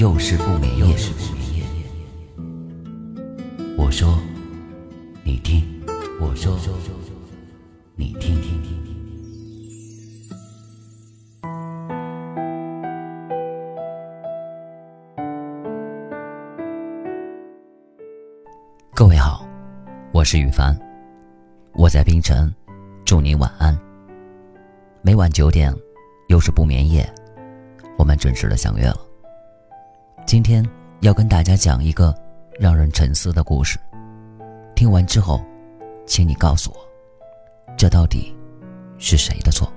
又是不眠夜。我说，你听；我说，你听。各位好，我是雨凡，我在冰城，祝你晚安。每晚九点，又是不眠夜。我们准时的相约了。今天要跟大家讲一个让人沉思的故事。听完之后，请你告诉我，这到底是谁的错？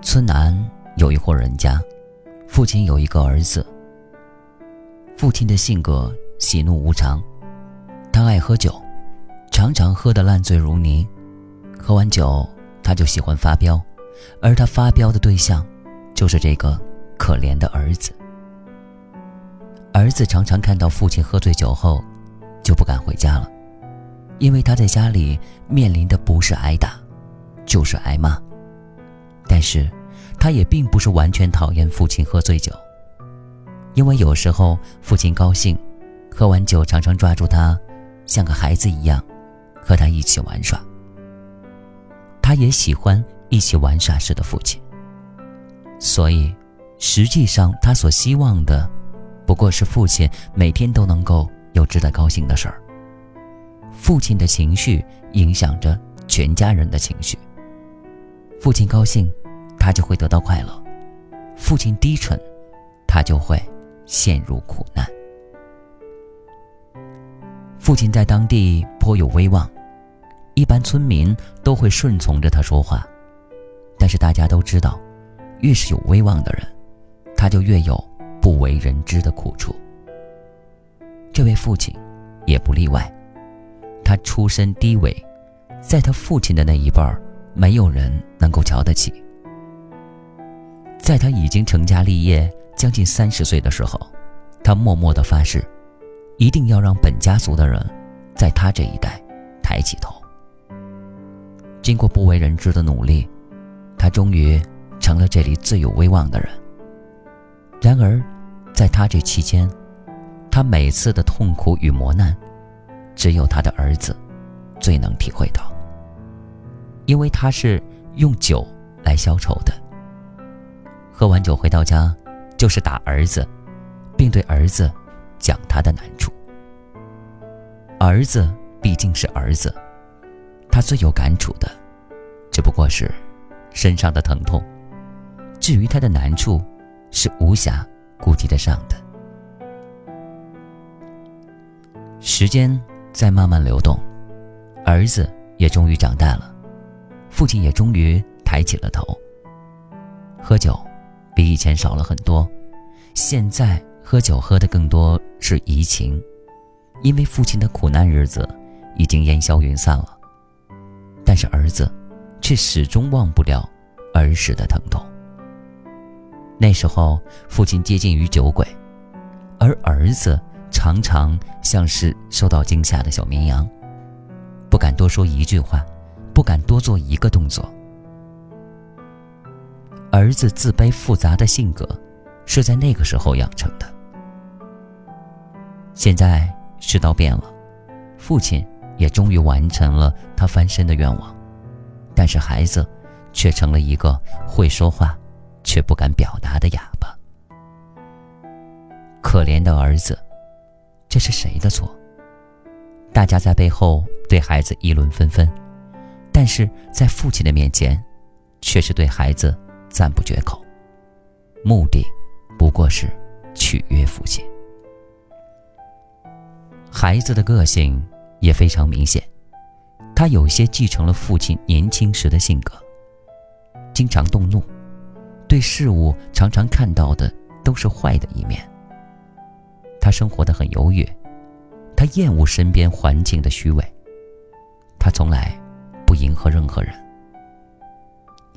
村南有一户人家，父亲有一个儿子。父亲的性格喜怒无常，他爱喝酒，常常喝得烂醉如泥。喝完酒，他就喜欢发飙，而他发飙的对象。就是这个可怜的儿子。儿子常常看到父亲喝醉酒后，就不敢回家了，因为他在家里面临的不是挨打，就是挨骂。但是，他也并不是完全讨厌父亲喝醉酒，因为有时候父亲高兴，喝完酒常常抓住他，像个孩子一样，和他一起玩耍。他也喜欢一起玩耍时的父亲。所以，实际上他所希望的，不过是父亲每天都能够有值得高兴的事儿。父亲的情绪影响着全家人的情绪。父亲高兴，他就会得到快乐；父亲低沉，他就会陷入苦难。父亲在当地颇有威望，一般村民都会顺从着他说话，但是大家都知道。越是有威望的人，他就越有不为人知的苦处。这位父亲也不例外，他出身低微，在他父亲的那一辈儿，没有人能够瞧得起。在他已经成家立业将近三十岁的时候，他默默的发誓，一定要让本家族的人，在他这一代抬起头。经过不为人知的努力，他终于。成了这里最有威望的人。然而，在他这期间，他每次的痛苦与磨难，只有他的儿子最能体会到。因为他是用酒来消愁的。喝完酒回到家，就是打儿子，并对儿子讲他的难处。儿子毕竟是儿子，他最有感触的，只不过是身上的疼痛。至于他的难处，是无暇顾及得上的。时间在慢慢流动，儿子也终于长大了，父亲也终于抬起了头。喝酒比以前少了很多，现在喝酒喝的更多是怡情，因为父亲的苦难日子已经烟消云散了，但是儿子却始终忘不了儿时的疼痛。那时候，父亲接近于酒鬼，而儿子常常像是受到惊吓的小绵羊，不敢多说一句话，不敢多做一个动作。儿子自卑复杂的性格，是在那个时候养成的。现在世道变了，父亲也终于完成了他翻身的愿望，但是孩子，却成了一个会说话。却不敢表达的哑巴，可怜的儿子，这是谁的错？大家在背后对孩子议论纷纷，但是在父亲的面前，却是对孩子赞不绝口，目的不过是取悦父亲。孩子的个性也非常明显，他有些继承了父亲年轻时的性格，经常动怒。对事物常常看到的都是坏的一面，他生活的很优越，他厌恶身边环境的虚伪，他从来不迎合任何人，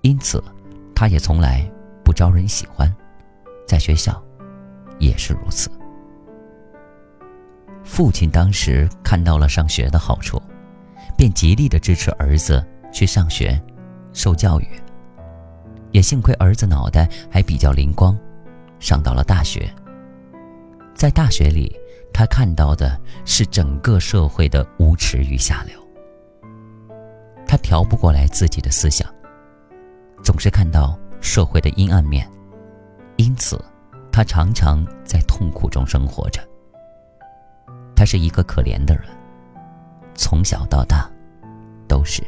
因此，他也从来不招人喜欢，在学校也是如此。父亲当时看到了上学的好处，便极力的支持儿子去上学，受教育。也幸亏儿子脑袋还比较灵光，上到了大学。在大学里，他看到的是整个社会的无耻与下流。他调不过来自己的思想，总是看到社会的阴暗面，因此，他常常在痛苦中生活着。他是一个可怜的人，从小到大，都是。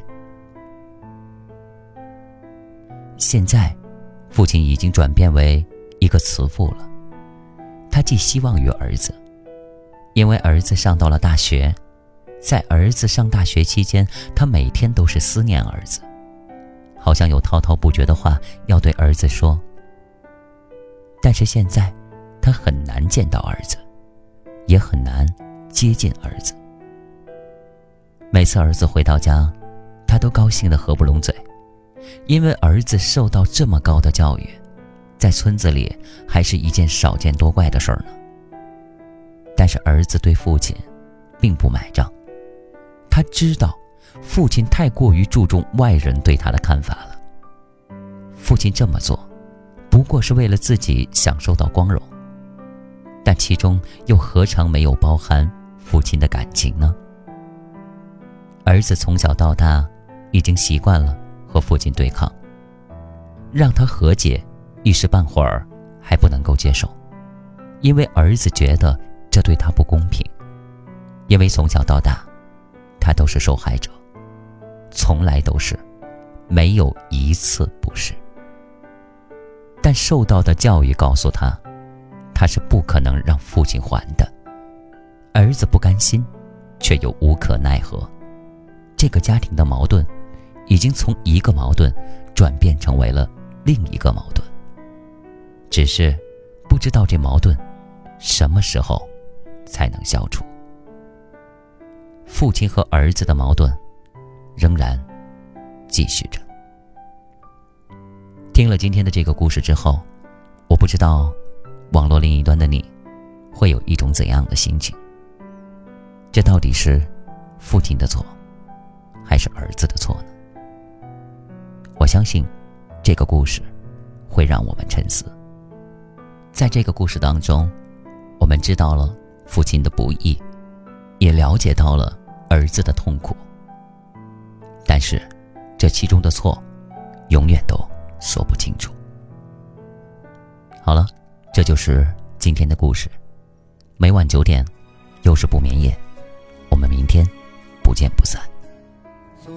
现在，父亲已经转变为一个慈父了。他寄希望于儿子，因为儿子上到了大学，在儿子上大学期间，他每天都是思念儿子，好像有滔滔不绝的话要对儿子说。但是现在，他很难见到儿子，也很难接近儿子。每次儿子回到家，他都高兴得合不拢嘴。因为儿子受到这么高的教育，在村子里还是一件少见多怪的事儿呢。但是儿子对父亲，并不买账。他知道，父亲太过于注重外人对他的看法了。父亲这么做，不过是为了自己享受到光荣。但其中又何尝没有包含父亲的感情呢？儿子从小到大，已经习惯了。和父亲对抗，让他和解，一时半会儿还不能够接受，因为儿子觉得这对他不公平，因为从小到大，他都是受害者，从来都是，没有一次不是。但受到的教育告诉他，他是不可能让父亲还的。儿子不甘心，却又无可奈何，这个家庭的矛盾。已经从一个矛盾转变成为了另一个矛盾，只是不知道这矛盾什么时候才能消除。父亲和儿子的矛盾仍然继续着。听了今天的这个故事之后，我不知道网络另一端的你会有一种怎样的心情。这到底是父亲的错，还是儿子的错呢？我相信，这个故事会让我们沉思。在这个故事当中，我们知道了父亲的不易，也了解到了儿子的痛苦。但是，这其中的错，永远都说不清楚。好了，这就是今天的故事。每晚九点，又是不眠夜，我们明天不见不散。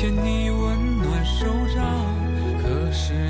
牵你温暖手掌，可是